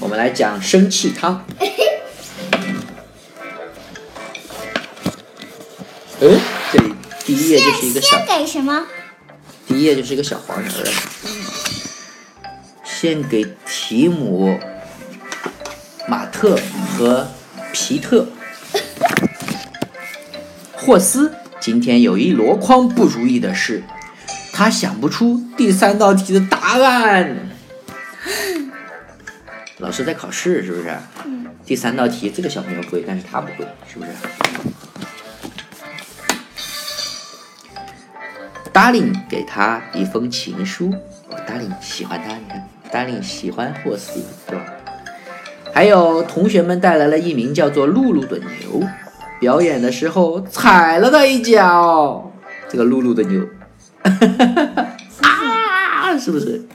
我们来讲生气汤。嗯，这里第一页就是一个小献，给什么？第一页就是一个小黄人儿，献给提姆、马特和皮特。霍斯今天有一箩筐不如意的事，他想不出第三道题的答案。老师在考试是不是？嗯。第三道题这个小朋友不会，但是他不会，是不是？？Darling 给他一封情书，，Darling 喜欢他，你看，Darling 喜欢霍斯，是吧？还有同学们带来了一名叫做露露的牛，表演的时候踩了他一脚，这个露露的牛，啊，是不是？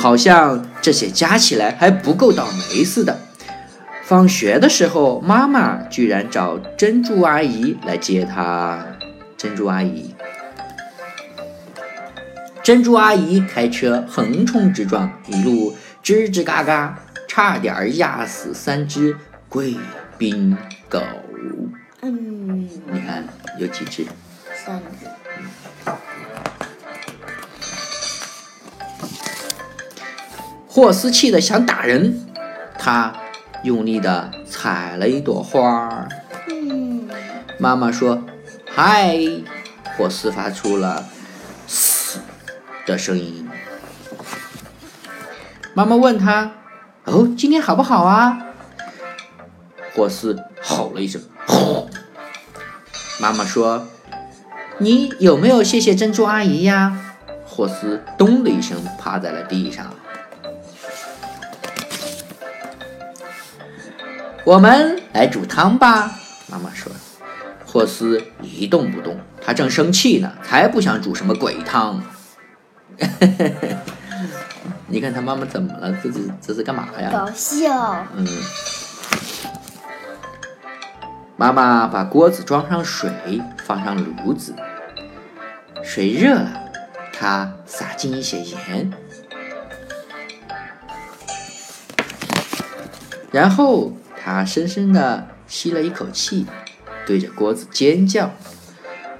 好像这些加起来还不够倒霉似的。放学的时候，妈妈居然找珍珠阿姨来接她。珍珠阿姨，珍珠阿姨开车横冲直撞，一路吱吱嘎嘎，差点压死三只贵宾狗。嗯，你看有几只？三个。霍斯气得想打人，他用力的踩了一朵花妈妈说：“嗨！”霍斯发出了“嘶”的声音。妈妈问他：“哦，今天好不好啊？”霍斯吼了一声：“吼！”妈妈说：“你有没有谢谢珍珠阿姨呀？”霍斯咚的一声趴在了地上。我们来煮汤吧，妈妈说。霍斯一动不动，他正生气呢，才不想煮什么鬼汤。你看他妈妈怎么了？这是这是干嘛呀？搞笑。嗯。妈妈把锅子装上水，放上炉子，水热了，她撒进一些盐，然后他深深的吸了一口气。对着锅子尖叫：“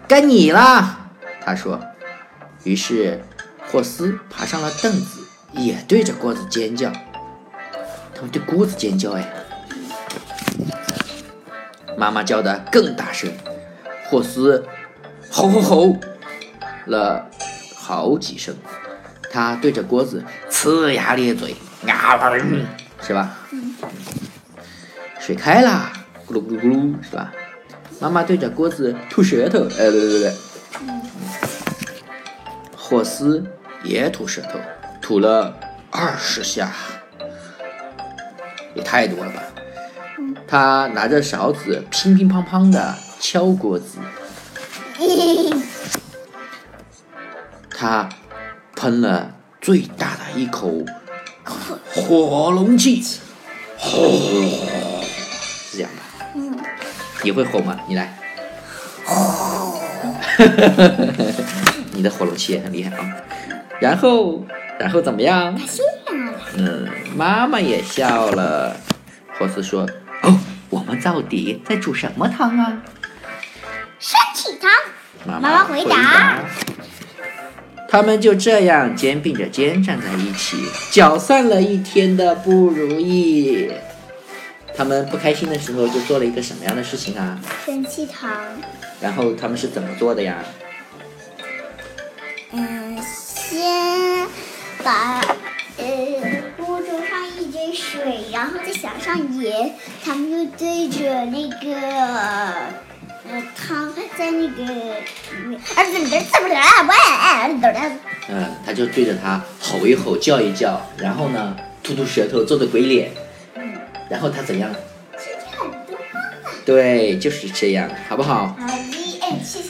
该你了！”他说。于是霍斯爬上了凳子，也对着锅子尖叫。他们对锅子尖叫哎！妈妈叫的更大声，霍斯吼吼吼了好几声。他对着锅子呲牙咧嘴，啊是吧？水开啦，咕噜咕噜咕噜，是吧？妈妈对着锅子吐舌头，哎，对对对，霍斯也吐舌头，吐了二十下，也太多了吧？他拿着勺子乒乒乓乓的敲锅子，他喷了最大的一口火龙气，吼，是这样的。你会吼吗？你来，你的火龙气也很厉害啊。然后，然后怎么样？嗯，妈妈也笑了。霍斯说：“哦，我们到底在煮什么汤啊？”身体汤。妈妈回答。他们就这样肩并着肩站在一起，搅散了一天的不如意。他们不开心的时候就做了一个什么样的事情啊？生气糖。然后他们是怎么做的呀？嗯，先把呃锅中上一堆水，然后再撒上盐，他们就对着那个呃汤在那个啊怎么的怎么的啊嗯，他就对着他吼一吼叫一叫，然后呢吐吐舌头做的鬼脸。然后他怎样？吃很多对，就是这样，好不好？好的，哎，谢谢。